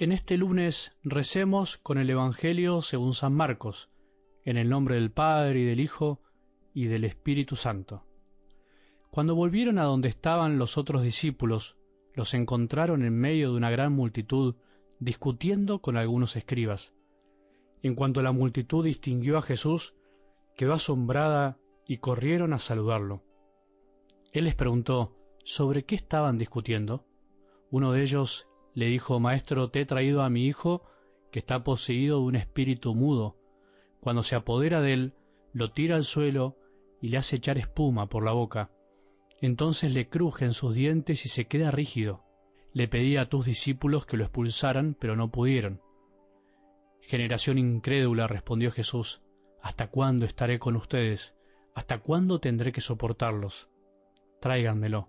En este lunes recemos con el Evangelio según San Marcos, en el nombre del Padre y del Hijo y del Espíritu Santo. Cuando volvieron a donde estaban los otros discípulos, los encontraron en medio de una gran multitud discutiendo con algunos escribas. En cuanto la multitud distinguió a Jesús, quedó asombrada y corrieron a saludarlo. Él les preguntó, ¿sobre qué estaban discutiendo? Uno de ellos le dijo, Maestro, te he traído a mi hijo que está poseído de un espíritu mudo. Cuando se apodera de él, lo tira al suelo y le hace echar espuma por la boca. Entonces le crujen sus dientes y se queda rígido. Le pedí a tus discípulos que lo expulsaran, pero no pudieron. Generación incrédula, respondió Jesús, ¿hasta cuándo estaré con ustedes? ¿Hasta cuándo tendré que soportarlos? Tráiganmelo.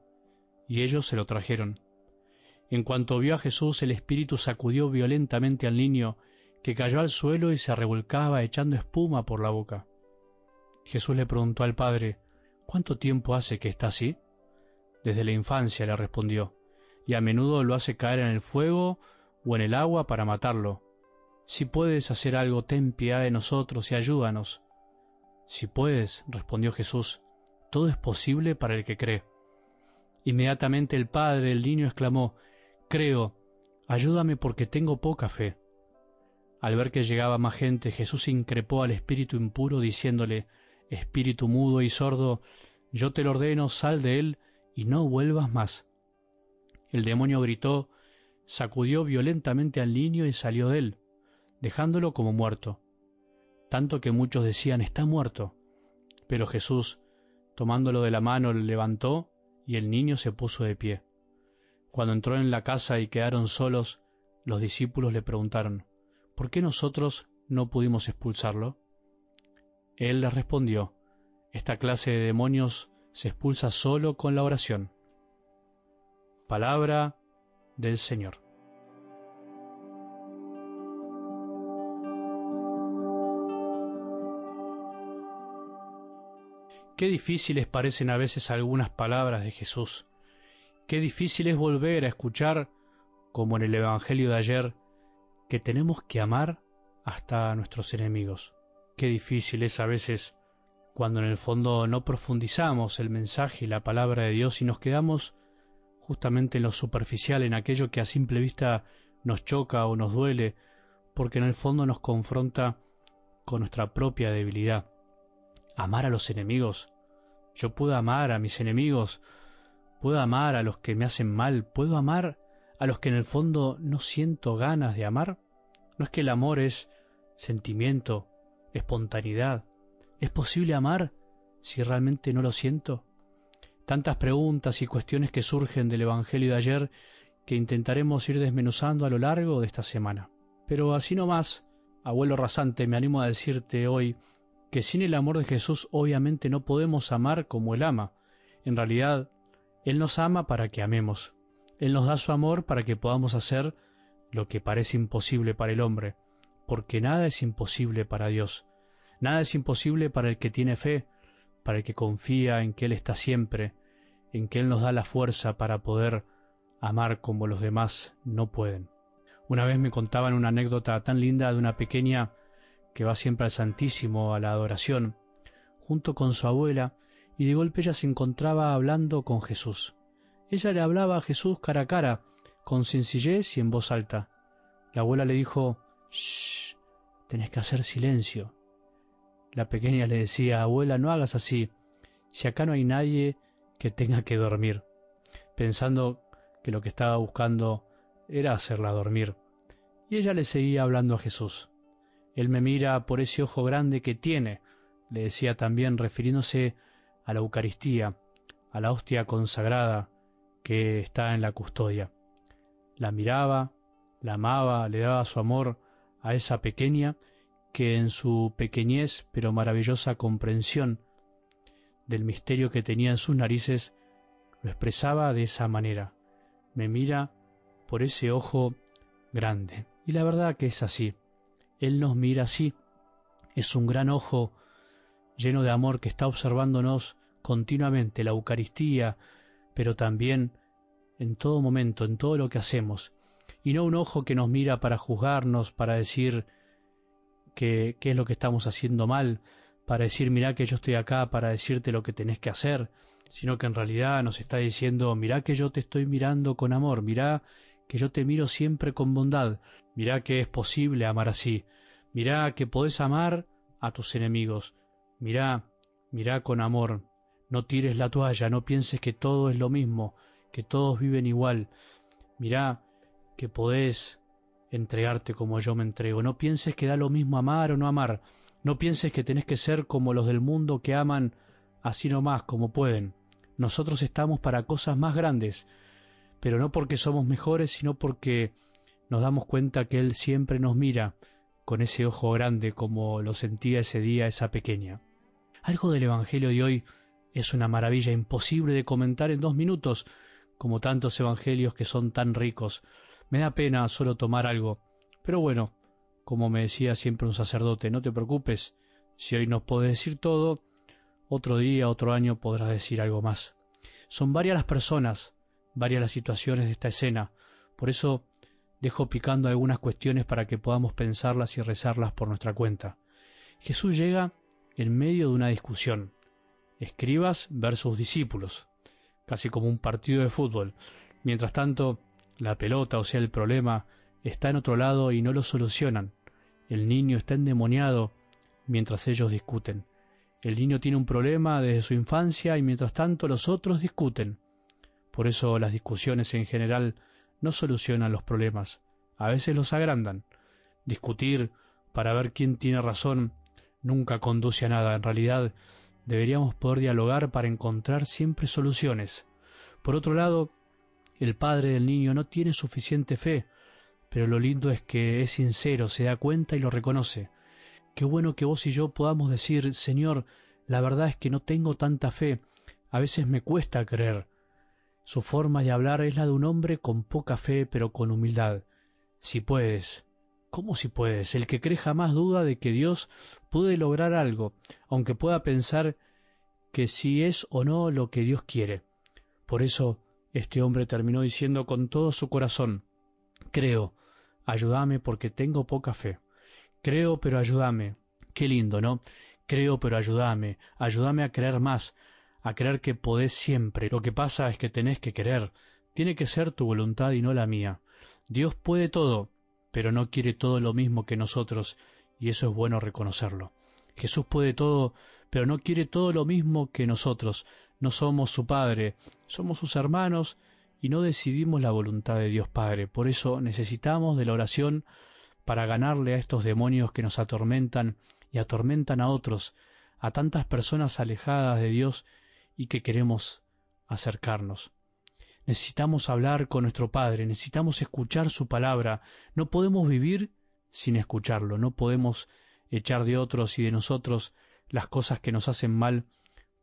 Y ellos se lo trajeron. En cuanto vio a Jesús, el espíritu sacudió violentamente al niño, que cayó al suelo y se revolcaba echando espuma por la boca. Jesús le preguntó al padre, ¿Cuánto tiempo hace que está así? Desde la infancia, le respondió, y a menudo lo hace caer en el fuego o en el agua para matarlo. Si puedes hacer algo, ten piedad de nosotros y ayúdanos. Si puedes, respondió Jesús, todo es posible para el que cree. Inmediatamente el padre del niño exclamó, Creo, ayúdame porque tengo poca fe. Al ver que llegaba más gente, Jesús increpó al espíritu impuro, diciéndole, Espíritu mudo y sordo, yo te lo ordeno, sal de él y no vuelvas más. El demonio gritó, sacudió violentamente al niño y salió de él, dejándolo como muerto, tanto que muchos decían, está muerto. Pero Jesús, tomándolo de la mano, le levantó y el niño se puso de pie. Cuando entró en la casa y quedaron solos, los discípulos le preguntaron, ¿por qué nosotros no pudimos expulsarlo? Él les respondió, esta clase de demonios se expulsa solo con la oración. Palabra del Señor. Qué difíciles parecen a veces algunas palabras de Jesús Qué difícil es volver a escuchar, como en el Evangelio de ayer, que tenemos que amar hasta a nuestros enemigos. Qué difícil es a veces cuando en el fondo no profundizamos el mensaje y la palabra de Dios y nos quedamos justamente en lo superficial, en aquello que a simple vista nos choca o nos duele, porque en el fondo nos confronta con nuestra propia debilidad. Amar a los enemigos. Yo puedo amar a mis enemigos Puedo amar a los que me hacen mal, puedo amar a los que en el fondo no siento ganas de amar. No es que el amor es sentimiento, espontaneidad. ¿Es posible amar si realmente no lo siento? Tantas preguntas y cuestiones que surgen del Evangelio de ayer que intentaremos ir desmenuzando a lo largo de esta semana. Pero así nomás, abuelo rasante, me animo a decirte hoy que sin el amor de Jesús obviamente no podemos amar como Él ama. En realidad, él nos ama para que amemos. Él nos da su amor para que podamos hacer lo que parece imposible para el hombre, porque nada es imposible para Dios. Nada es imposible para el que tiene fe, para el que confía en que Él está siempre, en que Él nos da la fuerza para poder amar como los demás no pueden. Una vez me contaban una anécdota tan linda de una pequeña que va siempre al Santísimo, a la adoración, junto con su abuela, y de golpe ella se encontraba hablando con Jesús. Ella le hablaba a Jesús cara a cara, con sencillez y en voz alta. La abuela le dijo, Shh, tenés que hacer silencio. La pequeña le decía, abuela, no hagas así, si acá no hay nadie que tenga que dormir, pensando que lo que estaba buscando era hacerla dormir. Y ella le seguía hablando a Jesús. Él me mira por ese ojo grande que tiene, le decía también, refiriéndose a la Eucaristía, a la hostia consagrada que está en la custodia. La miraba, la amaba, le daba su amor a esa pequeña que en su pequeñez pero maravillosa comprensión del misterio que tenía en sus narices lo expresaba de esa manera. Me mira por ese ojo grande. Y la verdad que es así. Él nos mira así. Es un gran ojo lleno de amor que está observándonos continuamente la Eucaristía, pero también en todo momento, en todo lo que hacemos. y no un ojo que nos mira para juzgarnos, para decir qué es lo que estamos haciendo mal, para decir, mirá que yo estoy acá para decirte lo que tenés que hacer, sino que en realidad nos está diciendo, mirá que yo te estoy mirando con amor, mirá que yo te miro siempre con bondad, mirá que es posible amar así, mirá que podés amar a tus enemigos, mirá, mirá con amor, no tires la toalla, no pienses que todo es lo mismo, que todos viven igual, mirá que podés entregarte como yo me entrego, no pienses que da lo mismo amar o no amar, no pienses que tenés que ser como los del mundo que aman así nomás como pueden. Nosotros estamos para cosas más grandes, pero no porque somos mejores, sino porque nos damos cuenta que Él siempre nos mira con ese ojo grande como lo sentía ese día esa pequeña. Algo del Evangelio de hoy es una maravilla imposible de comentar en dos minutos, como tantos evangelios que son tan ricos. Me da pena solo tomar algo, pero bueno, como me decía siempre un sacerdote, no te preocupes, si hoy no puedes decir todo, otro día, otro año podrás decir algo más. Son varias las personas, varias las situaciones de esta escena, por eso dejo picando algunas cuestiones para que podamos pensarlas y rezarlas por nuestra cuenta. Jesús llega en medio de una discusión, escribas versus discípulos, casi como un partido de fútbol. Mientras tanto, la pelota, o sea, el problema, está en otro lado y no lo solucionan. El niño está endemoniado mientras ellos discuten. El niño tiene un problema desde su infancia y mientras tanto los otros discuten. Por eso las discusiones en general no solucionan los problemas, a veces los agrandan. Discutir para ver quién tiene razón nunca conduce a nada. En realidad deberíamos poder dialogar para encontrar siempre soluciones. Por otro lado, el padre del niño no tiene suficiente fe, pero lo lindo es que es sincero, se da cuenta y lo reconoce. Qué bueno que vos y yo podamos decir, Señor, la verdad es que no tengo tanta fe, a veces me cuesta creer. Su forma de hablar es la de un hombre con poca fe, pero con humildad. Si puedes, ¿cómo si puedes? El que cree jamás duda de que Dios puede lograr algo, aunque pueda pensar que si es o no lo que Dios quiere. Por eso este hombre terminó diciendo con todo su corazón, creo, ayúdame porque tengo poca fe. Creo, pero ayúdame. Qué lindo, ¿no? Creo, pero ayúdame. Ayúdame a creer más, a creer que podés siempre. Lo que pasa es que tenés que querer. Tiene que ser tu voluntad y no la mía. Dios puede todo, pero no quiere todo lo mismo que nosotros, y eso es bueno reconocerlo. Jesús puede todo, pero no quiere todo lo mismo que nosotros. No somos su Padre, somos sus hermanos, y no decidimos la voluntad de Dios Padre. Por eso necesitamos de la oración para ganarle a estos demonios que nos atormentan y atormentan a otros, a tantas personas alejadas de Dios y que queremos acercarnos. Necesitamos hablar con nuestro Padre, necesitamos escuchar su palabra, no podemos vivir sin escucharlo, no podemos echar de otros y de nosotros las cosas que nos hacen mal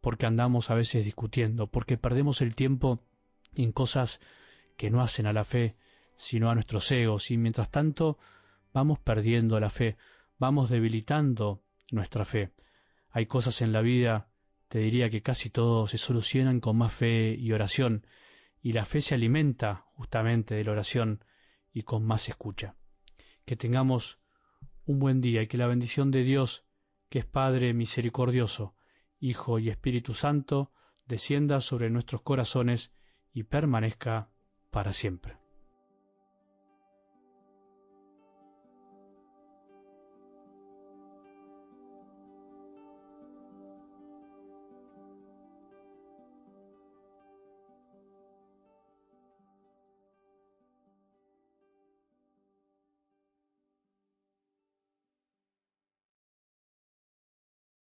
porque andamos a veces discutiendo, porque perdemos el tiempo en cosas que no hacen a la fe, sino a nuestros egos, y mientras tanto vamos perdiendo la fe, vamos debilitando nuestra fe. Hay cosas en la vida, te diría que casi todo se solucionan con más fe y oración, y la fe se alimenta justamente de la oración y con más escucha. Que tengamos un buen día y que la bendición de Dios, que es Padre misericordioso, Hijo y Espíritu Santo, descienda sobre nuestros corazones y permanezca para siempre.